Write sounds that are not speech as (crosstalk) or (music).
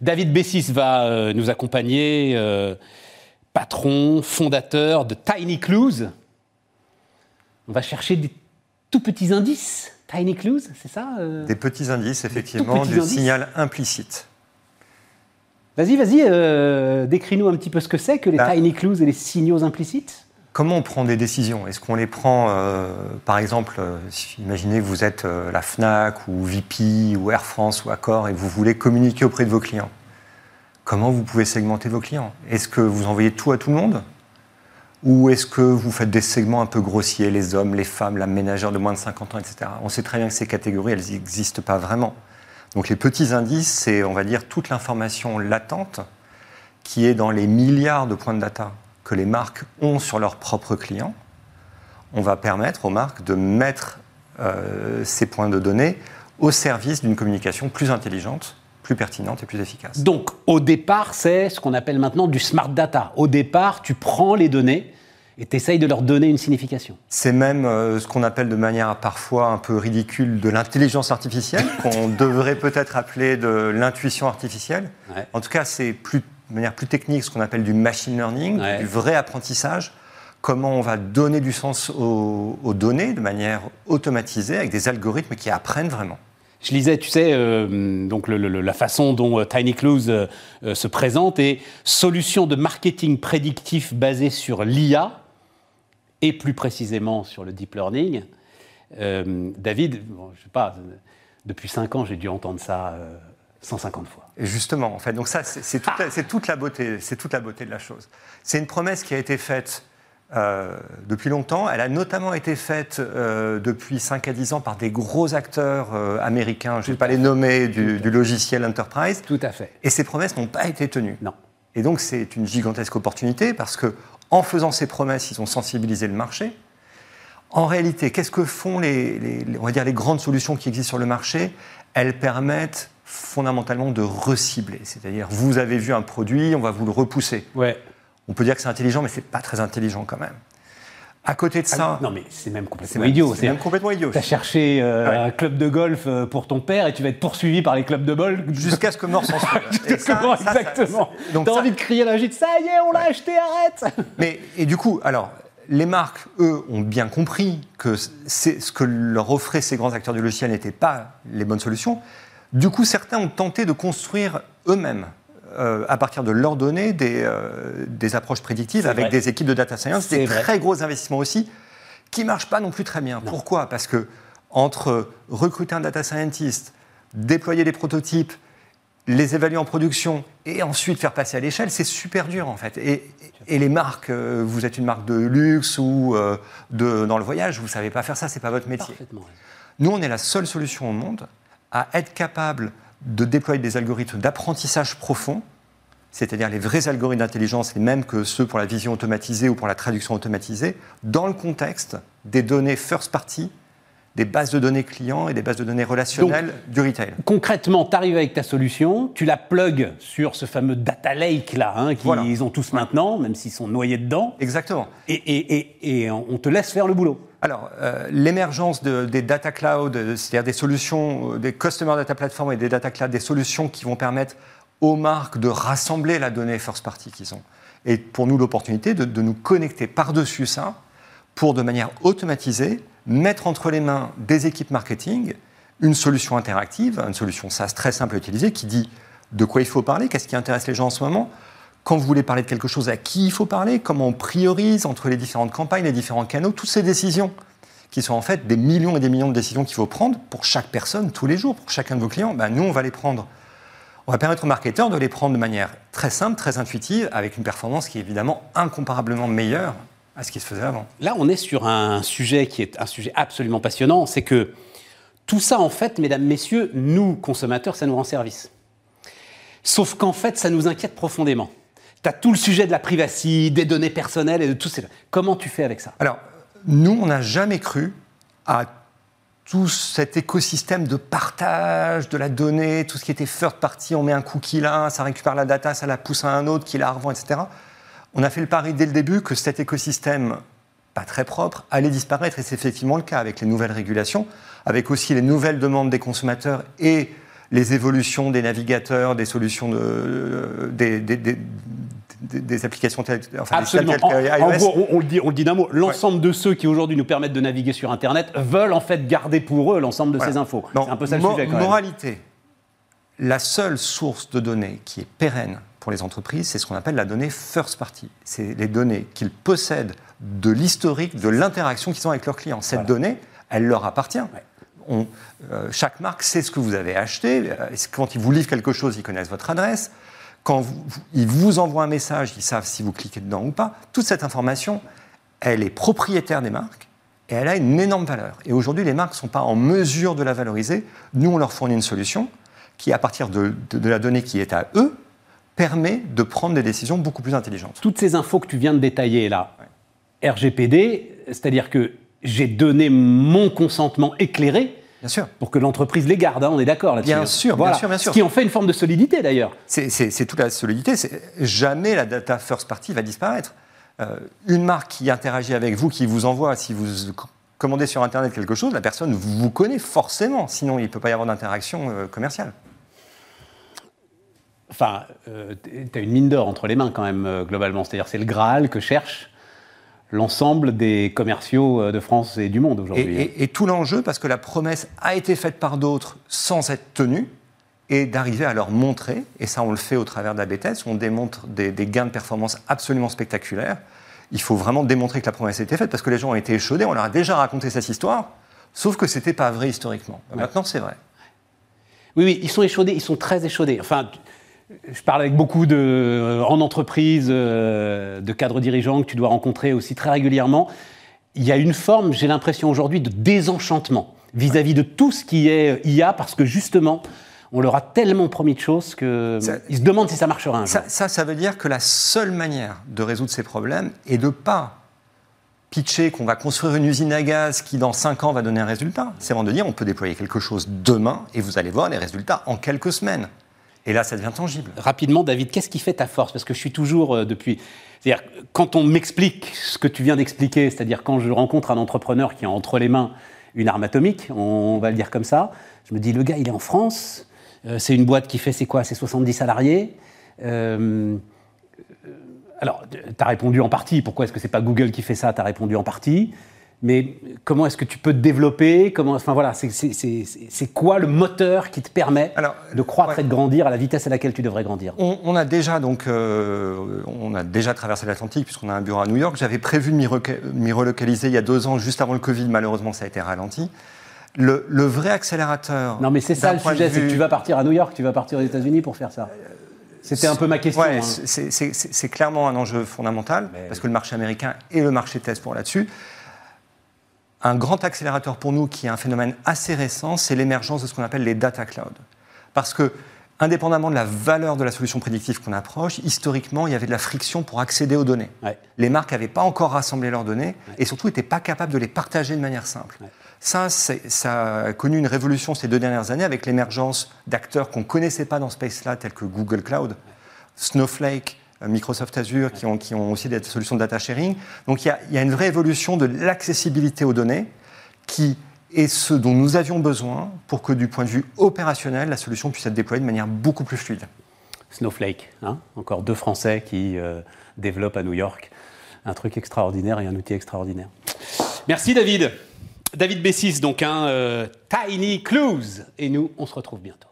David Bessis va euh, nous accompagner, euh, patron, fondateur de Tiny Clues. On va chercher des tout petits indices. Tiny Clues, c'est ça euh Des petits indices, effectivement, du signal implicite. Vas-y, vas-y, décris-nous un petit peu ce que c'est que les bah. Tiny Clues et les signaux implicites. Comment on prend des décisions? Est-ce qu'on les prend, par exemple, imaginez que vous êtes la FNAC ou VP ou Air France ou Accor et vous voulez communiquer auprès de vos clients comment vous pouvez segmenter vos clients? Est-ce que vous envoyez tout à tout le monde? Ou est-ce que vous faites des segments un peu grossiers, les hommes, les femmes, la ménagère de moins de 50 ans, etc. On sait très bien que ces catégories, elles n'existent pas vraiment. Donc les petits indices, c'est, on va dire, toute l'information latente qui est dans les milliards de points de data que les marques ont sur leurs propres clients. On va permettre aux marques de mettre euh, ces points de données au service d'une communication plus intelligente plus pertinente et plus efficace. Donc, au départ, c'est ce qu'on appelle maintenant du smart data. Au départ, tu prends les données et tu essayes de leur donner une signification. C'est même euh, ce qu'on appelle de manière parfois un peu ridicule de l'intelligence artificielle, (laughs) qu'on devrait peut-être appeler de l'intuition artificielle. En tout cas, c'est plus, de manière plus technique ce qu'on appelle du machine learning, du vrai apprentissage. Comment on va donner du sens aux données de manière automatisée avec des algorithmes qui apprennent vraiment. Je lisais, tu sais, euh, donc la façon dont euh, Tiny Clues euh, se présente est solution de marketing prédictif basée sur l'IA et plus précisément sur le deep learning. David, je sais pas, depuis 5 ans, j'ai dû entendre ça 150 fois. Et justement, en fait, donc ça, c'est toute, toute, la beauté, c'est toute la beauté de la chose. C'est une promesse qui a été faite euh, depuis longtemps. Elle a notamment été faite euh, depuis 5 à 10 ans par des gros acteurs euh, américains, je ne vais pas les nommer, du, logiciel Enterprise. Tout à fait. Et ces promesses n'ont pas été tenues. Non. Et donc c'est une gigantesque opportunité parce que en faisant ces promesses, ils ont sensibilisé le marché. En réalité, qu'est-ce que font les, on va dire les grandes solutions qui existent sur le marché? Elles permettent fondamentalement de recibler. C'est-à-dire, vous avez vu un produit, on va vous le repousser. Ouais. On peut dire que c'est intelligent, mais c'est pas très intelligent quand même. À côté de ah ça. non, mais c'est même complètement idiot. C'est même complètement idiot. Tu as cherché euh, un club de golf euh, pour ton père et tu vas être poursuivi par les clubs de golf. (laughs) Jusqu'à ce que mort s'en (laughs) Jusqu'à exactement. Donc tu as envie de crier la gîte, ça y est, on l'a acheté, arrête (laughs) Mais, et du coup, alors, les marques, eux, ont bien compris que ce que leur offraient ces grands acteurs du logiciel n'était pas les bonnes solutions. Du coup, certains ont tenté de construire eux-mêmes euh, à partir de leurs données des, euh, des approches prédictives avec des équipes de data science, des très gros investissements aussi, qui ne marchent pas non plus très bien. Pourquoi? Parce que entre recruter un data scientist, déployer des prototypes, les évaluer en production et ensuite faire passer à l'échelle, c'est super dur en fait. Et, et les marques, euh, vous êtes une marque de luxe ou de, dans le voyage, vous ne savez pas faire ça, ce n'est pas votre métier. Nous, on est la seule solution au monde à être capable de déployer des algorithmes d'apprentissage profond, c'est-à-dire les vrais algorithmes d'intelligence, les mêmes que ceux pour la vision automatisée ou pour la traduction automatisée, dans le contexte des données first party, des bases de données clients et des bases de données relationnelles du retail. Concrètement, tu arrives avec ta solution, tu la plugs sur ce fameux data lake là, hein, qu'ils ont tous maintenant, même s'ils sont noyés dedans. Exactement. et on te laisse faire le boulot. Alors, euh, l'émergence des data cloud, euh, c'est-à-dire des solutions, euh, des customer data platform et des data cloud, des solutions qui vont permettre aux marques de rassembler la donnée first party qu'ils ont. Et pour nous, l'opportunité de, de, nous connecter par-dessus ça pour, de manière automatisée, mettre entre les mains des équipes marketing une solution interactive, une solution SaaS très simple à utiliser qui dit de quoi il faut parler, qu'est-ce qui intéresse les gens en ce moment, quand vous voulez parler de quelque chose, à qui il faut parler, comment on priorise entre les différentes campagnes, les différents canaux, toutes ces décisions qui sont en fait des millions et des millions de décisions qu'il faut prendre pour chaque personne tous les jours, pour chacun de vos clients, ben nous on va les prendre. On va permettre aux marketeurs de les prendre de manière très simple, très intuitive, avec une performance qui est évidemment incomparablement meilleure à ce qui se faisait avant. Là, on est sur un sujet qui est un sujet absolument passionnant, c'est que tout ça, en fait, mesdames, messieurs, nous, consommateurs, ça nous rend service. Sauf qu'en fait, ça nous inquiète profondément. Tu as tout le sujet de la privacité, des données personnelles et de tout ça. Comment tu fais avec ça? Alors, nous, on n'a jamais cru à tout cet écosystème de partage de la donnée, tout ce qui était third party, on met un cookie là, ça récupère la data, ça la pousse à un autre qui la revend, etc. On a fait le pari dès le début que cet écosystème pas très propre allait disparaître et c'est effectivement le cas avec les nouvelles régulations, avec aussi les nouvelles demandes des consommateurs et les évolutions des navigateurs, des solutions de, des, des, applications telles, enfin, Absolument. en, gros, on, le dit, on le dit d'un mot. L'ensemble de ceux qui aujourd'hui nous permettent de naviguer sur Internet veulent en fait garder pour eux l'ensemble de ces infos. C'est un peu ça le sujet. Quand moralité. La seule source de données qui est pérenne pour les entreprises, c'est ce qu'on appelle la donnée first party. C'est les données qu'ils possèdent de l'historique, de l'interaction qu'ils ont avec leurs clients. Cette donnée, elle leur appartient. On, euh, chaque marque sait ce que vous avez acheté. Euh, quand ils vous livrent quelque chose, ils connaissent votre adresse. Quand ils vous envoient un message, ils savent si vous cliquez dedans ou pas. Toute cette information, elle est propriétaire des marques et elle a une énorme valeur. Et aujourd'hui, les marques ne sont pas en mesure de la valoriser. Nous, on leur fournit une solution qui, à partir de, la donnée qui est à eux, permet de prendre des décisions beaucoup plus intelligentes. Toutes ces infos que tu viens de détailler là, RGPD, c'est-à-dire que j'ai donné mon consentement éclairé Bien sûr. Pour que l'entreprise les garde, hein, on est d'accord là-dessus. Bien sûr, bien sûr, bien sûr. Ce qui en fait une forme de solidité d'ailleurs. C'est toute la solidité. Jamais la data first party va disparaître. Euh, une marque qui interagit avec vous, qui vous envoie, si vous commandez sur Internet quelque chose, la personne vous connaît forcément. Sinon, il ne peut pas y avoir d'interaction euh, commerciale. Enfin, euh, tu as une mine d'or entre les mains quand même, globalement. C'est-à-dire c'est le Graal que cherche l'ensemble des commerciaux euh, de France et du monde aujourd'hui. Et, tout l'enjeu, parce que la promesse a été faite par d'autres sans être tenue, et d'arriver à leur montrer, et ça on le fait au travers de la BTS, on démontre des, gains de performance absolument spectaculaires. Il faut vraiment démontrer que la promesse a été faite, parce que les gens ont été échaudés, on leur a déjà raconté cette histoire, sauf que ce n'était pas vrai historiquement. Maintenant c'est vrai. Oui, oui, ils sont échaudés, ils sont très échaudés. Enfin, je parle avec beaucoup de, euh, en entreprise, euh, de cadres dirigeants que tu dois rencontrer aussi très régulièrement. Il y a une forme, j'ai l'impression aujourd'hui, de désenchantement vis-à-vis de tout ce qui est IA, parce que justement, on leur a tellement promis de choses qu'ils se demandent si ça marchera un jour. Ça, ça, veut dire que la seule manière de résoudre ces problèmes est de pas pitcher qu'on va construire une usine à gaz qui dans 5 ans va donner un résultat. C'est vraiment de dire on peut déployer quelque chose demain et vous allez voir les résultats en quelques semaines. Et là, ça devient tangible. Rapidement, David, qu'est-ce qui fait ta force? Parce que je suis toujours euh, depuis. C'est-à-dire, quand on m'explique ce que tu viens d'expliquer, c'est-à-dire quand je rencontre un entrepreneur qui a entre les mains une arme atomique, on va le dire comme ça, je me dis, le gars, il est en France, euh, c'est une boîte qui fait, c'est quoi? C'est 70 salariés. Euh, alors, tu as répondu en partie. Pourquoi est-ce que c'est pas Google qui fait ça? Tu répondu en partie mais comment est-ce que tu peux te développer? Comment, enfin voilà, c'est quoi le moteur qui te permet de croître et de grandir à la vitesse à laquelle tu devrais grandir? On, a déjà donc, euh, on a déjà traversé l'Atlantique puisqu'on a un bureau à New York. J'avais prévu de m'y relocaliser il y a deux ans, juste avant le Covid. Malheureusement, ça a été ralenti. Le, vrai accélérateur. Non, mais c'est ça le sujet, c'est que tu vas partir à New York, tu vas partir aux États-Unis pour faire ça. C'était un peu ma question. Ouais, hein. C'est clairement un enjeu fondamental, parce que le marché américain et le marché test pour là-dessus. Un grand accélérateur pour nous, qui est un phénomène assez récent, c'est l'émergence de ce qu'on appelle les data clouds. Parce que, indépendamment de la valeur de la solution prédictive qu'on approche, historiquement, il y avait de la friction pour accéder aux données. Les marques n'avaient pas encore rassemblé leurs données et surtout n'étaient pas capables de les partager de manière simple. Ça, ça a connu une révolution ces deux dernières années avec l'émergence d'acteurs qu'on ne connaissait pas dans ce space-là, tels que Google Cloud, Snowflake, Microsoft Azure, qui ont, qui ont, aussi des solutions de data sharing. Donc il y a, une vraie évolution de l'accessibilité aux données qui est ce dont nous avions besoin pour que du point de vue opérationnel, la solution puisse être déployée de manière beaucoup plus fluide. Snowflake, hein encore deux Français qui euh, développent à New York un truc extraordinaire et un outil extraordinaire. Merci David. David Bessis, donc un euh, Tiny Clues. Et nous, on se retrouve bientôt.